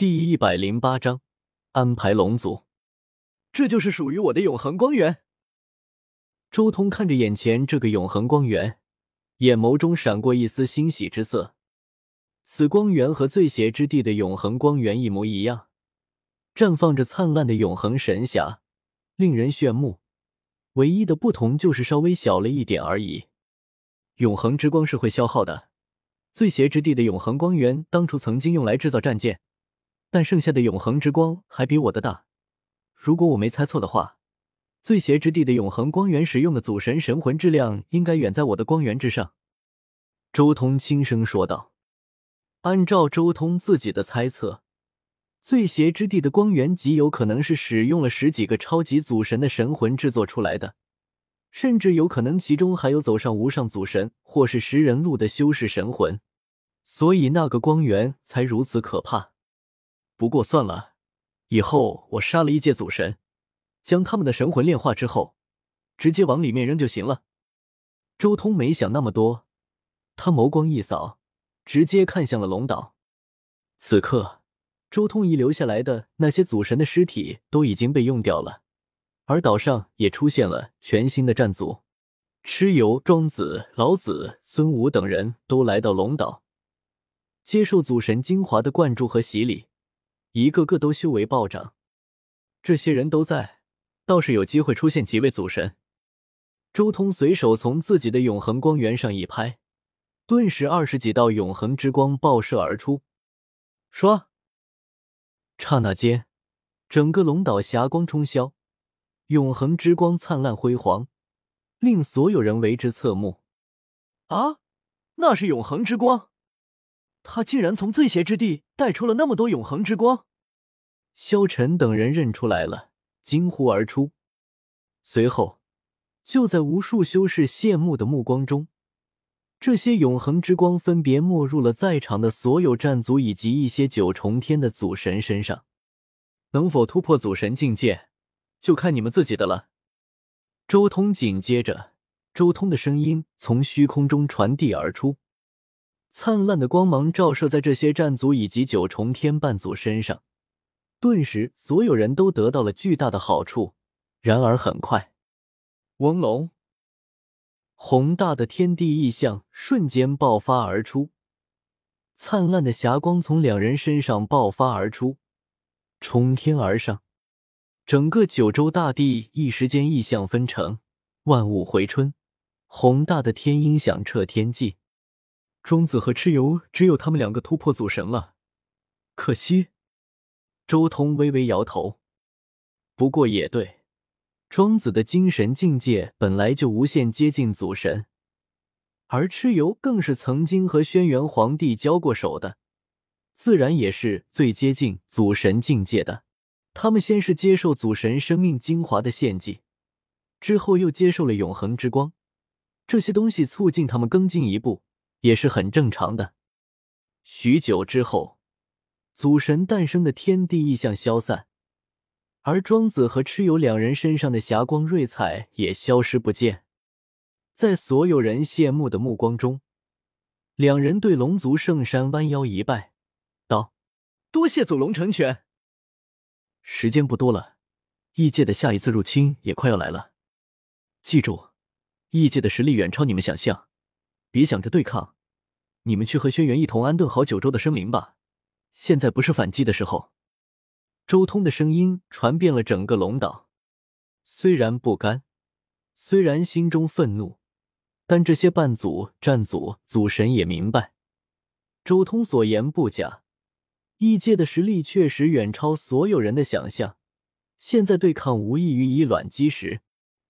第一百零八章安排龙族。这就是属于我的永恒光源。周通看着眼前这个永恒光源，眼眸中闪过一丝欣喜之色。此光源和醉邪之地的永恒光源一模一样，绽放着灿烂的永恒神霞，令人炫目。唯一的不同就是稍微小了一点而已。永恒之光是会消耗的。醉邪之地的永恒光源当初曾经用来制造战舰。但剩下的永恒之光还比我的大。如果我没猜错的话，醉邪之地的永恒光源使用的祖神神魂质量应该远在我的光源之上。周通轻声说道。按照周通自己的猜测，醉邪之地的光源极有可能是使用了十几个超级祖神的神魂制作出来的，甚至有可能其中还有走上无上祖神或是食人路的修士神魂，所以那个光源才如此可怕。不过算了，以后我杀了异界祖神，将他们的神魂炼化之后，直接往里面扔就行了。周通没想那么多，他眸光一扫，直接看向了龙岛。此刻，周通遗留下来的那些祖神的尸体都已经被用掉了，而岛上也出现了全新的战族，蚩尤、庄子、老子、孙武等人都来到龙岛，接受祖神精华的灌注和洗礼。一个个都修为暴涨，这些人都在，倒是有机会出现几位祖神。周通随手从自己的永恒光源上一拍，顿时二十几道永恒之光爆射而出。唰！刹那间，整个龙岛霞光冲霄，永恒之光灿烂辉煌，令所有人为之侧目。啊，那是永恒之光！他竟然从醉邪之地带出了那么多永恒之光，萧晨等人认出来了，惊呼而出。随后，就在无数修士羡慕的目光中，这些永恒之光分别没入了在场的所有战族以及一些九重天的祖神身上。能否突破祖神境界，就看你们自己的了。周通紧接着，周通的声音从虚空中传递而出。灿烂的光芒照射在这些战族以及九重天半祖身上，顿时所有人都得到了巨大的好处。然而很快，翁龙宏大的天地异象瞬间爆发而出，灿烂的霞光从两人身上爆发而出，冲天而上，整个九州大地一时间异象纷呈，万物回春，宏大的天音响彻天际。庄子和蚩尤只有他们两个突破祖神了，可惜。周通微微摇头。不过也对，庄子的精神境界本来就无限接近祖神，而蚩尤更是曾经和轩辕皇帝交过手的，自然也是最接近祖神境界的。他们先是接受祖神生命精华的献祭，之后又接受了永恒之光，这些东西促进他们更进一步。也是很正常的。许久之后，祖神诞生的天地异象消散，而庄子和蚩尤两人身上的霞光瑞彩也消失不见。在所有人羡慕的目光中，两人对龙族圣山弯腰一拜，道：“多谢祖龙成全。”时间不多了，异界的下一次入侵也快要来了。记住，异界的实力远超你们想象。别想着对抗，你们去和轩辕一同安顿好九州的生灵吧。现在不是反击的时候。周通的声音传遍了整个龙岛。虽然不甘，虽然心中愤怒，但这些半祖、战祖、祖神也明白，周通所言不假。异界的实力确实远超所有人的想象。现在对抗无异于以卵击石。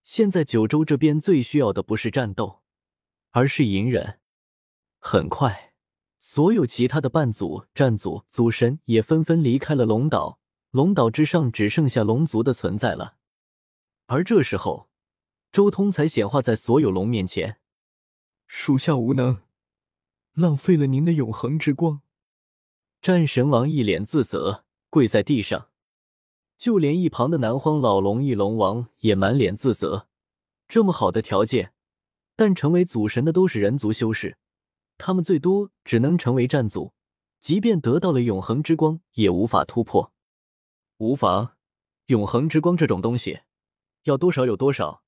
现在九州这边最需要的不是战斗。而是隐忍。很快，所有其他的半祖、战祖、祖神也纷纷离开了龙岛。龙岛之上只剩下龙族的存在了。而这时候，周通才显化在所有龙面前：“属下无能，浪费了您的永恒之光。”战神王一脸自责，跪在地上。就连一旁的南荒老龙翼龙王也满脸自责。这么好的条件。但成为祖神的都是人族修士，他们最多只能成为战祖，即便得到了永恒之光，也无法突破。无妨，永恒之光这种东西，要多少有多少，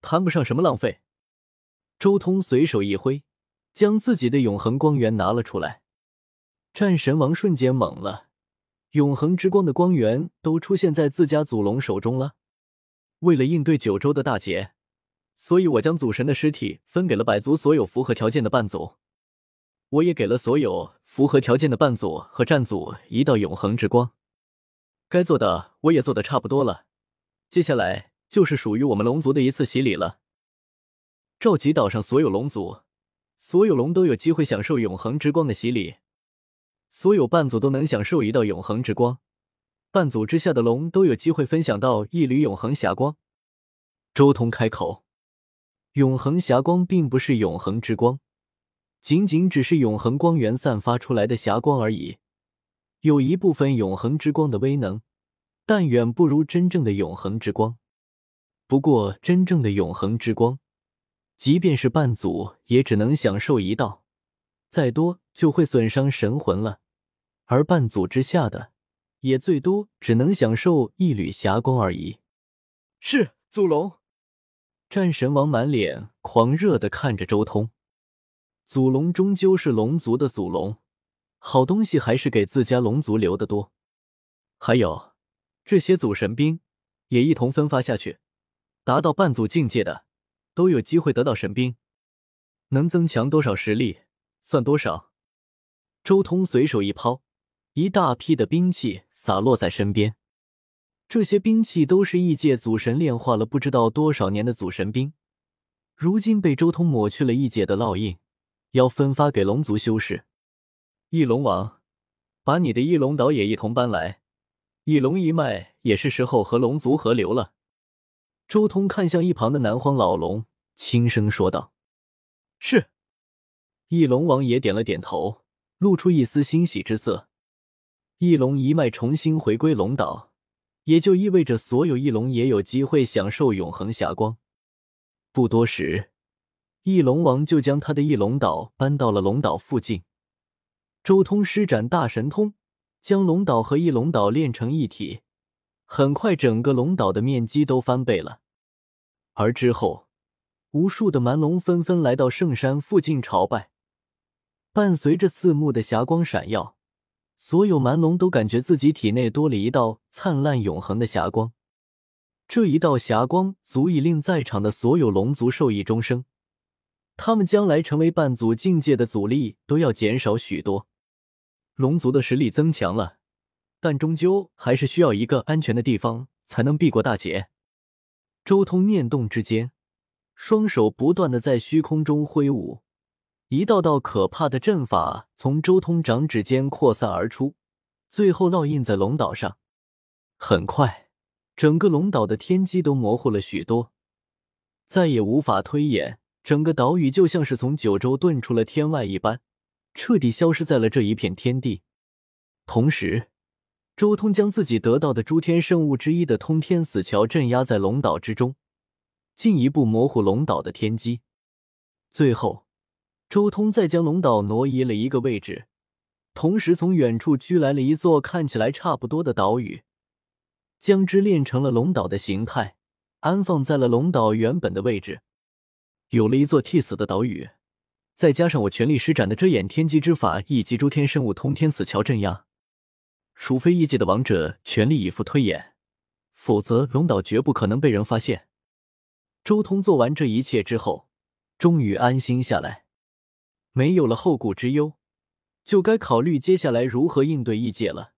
谈不上什么浪费。周通随手一挥，将自己的永恒光源拿了出来。战神王瞬间懵了，永恒之光的光源都出现在自家祖龙手中了。为了应对九州的大劫，所以我将祖神的尸体分给了百族所有符合条件的半族。我也给了所有符合条件的半组和战组一道永恒之光，该做的我也做的差不多了，接下来就是属于我们龙族的一次洗礼了。召集岛上所有龙族，所有龙都有机会享受永恒之光的洗礼，所有半组都能享受一道永恒之光，半组之下的龙都有机会分享到一缕永恒霞光。周通开口，永恒霞光并不是永恒之光。仅仅只是永恒光源散发出来的霞光而已，有一部分永恒之光的威能，但远不如真正的永恒之光。不过，真正的永恒之光，即便是半祖也只能享受一道，再多就会损伤神魂了。而半祖之下的，也最多只能享受一缕霞光而已。是祖龙，战神王满脸狂热的看着周通。祖龙终究是龙族的祖龙，好东西还是给自家龙族留的多。还有这些祖神兵也一同分发下去，达到半祖境界的都有机会得到神兵，能增强多少实力算多少。周通随手一抛，一大批的兵器洒落在身边。这些兵器都是异界祖神炼化了不知道多少年的祖神兵，如今被周通抹去了异界的烙印。要分发给龙族修士，翼龙王，把你的翼龙岛也一同搬来。翼龙一脉也是时候和龙族合流了。周通看向一旁的南荒老龙，轻声说道：“是。”翼龙王也点了点头，露出一丝欣喜之色。翼龙一脉重新回归龙岛，也就意味着所有翼龙也有机会享受永恒霞光。不多时。翼龙王就将他的翼龙岛搬到了龙岛附近。周通施展大神通，将龙岛和翼龙岛炼成一体，很快整个龙岛的面积都翻倍了。而之后，无数的蛮龙纷纷来到圣山附近朝拜，伴随着刺目的霞光闪耀，所有蛮龙都感觉自己体内多了一道灿烂永恒的霞光。这一道霞光足以令在场的所有龙族受益终生。他们将来成为半祖境界的阻力都要减少许多，龙族的实力增强了，但终究还是需要一个安全的地方才能避过大劫。周通念动之间，双手不断的在虚空中挥舞，一道道可怕的阵法从周通掌指间扩散而出，最后烙印在龙岛上。很快，整个龙岛的天机都模糊了许多，再也无法推演。整个岛屿就像是从九州遁出了天外一般，彻底消失在了这一片天地。同时，周通将自己得到的诸天圣物之一的通天死桥镇压在龙岛之中，进一步模糊龙岛的天机。最后，周通再将龙岛挪移了一个位置，同时从远处居来了一座看起来差不多的岛屿，将之炼成了龙岛的形态，安放在了龙岛原本的位置。有了一座替死的岛屿，再加上我全力施展的遮掩天机之法以及诸天圣物通天死桥镇压，除非异界的王者全力以赴推演，否则龙岛绝不可能被人发现。周通做完这一切之后，终于安心下来，没有了后顾之忧，就该考虑接下来如何应对异界了。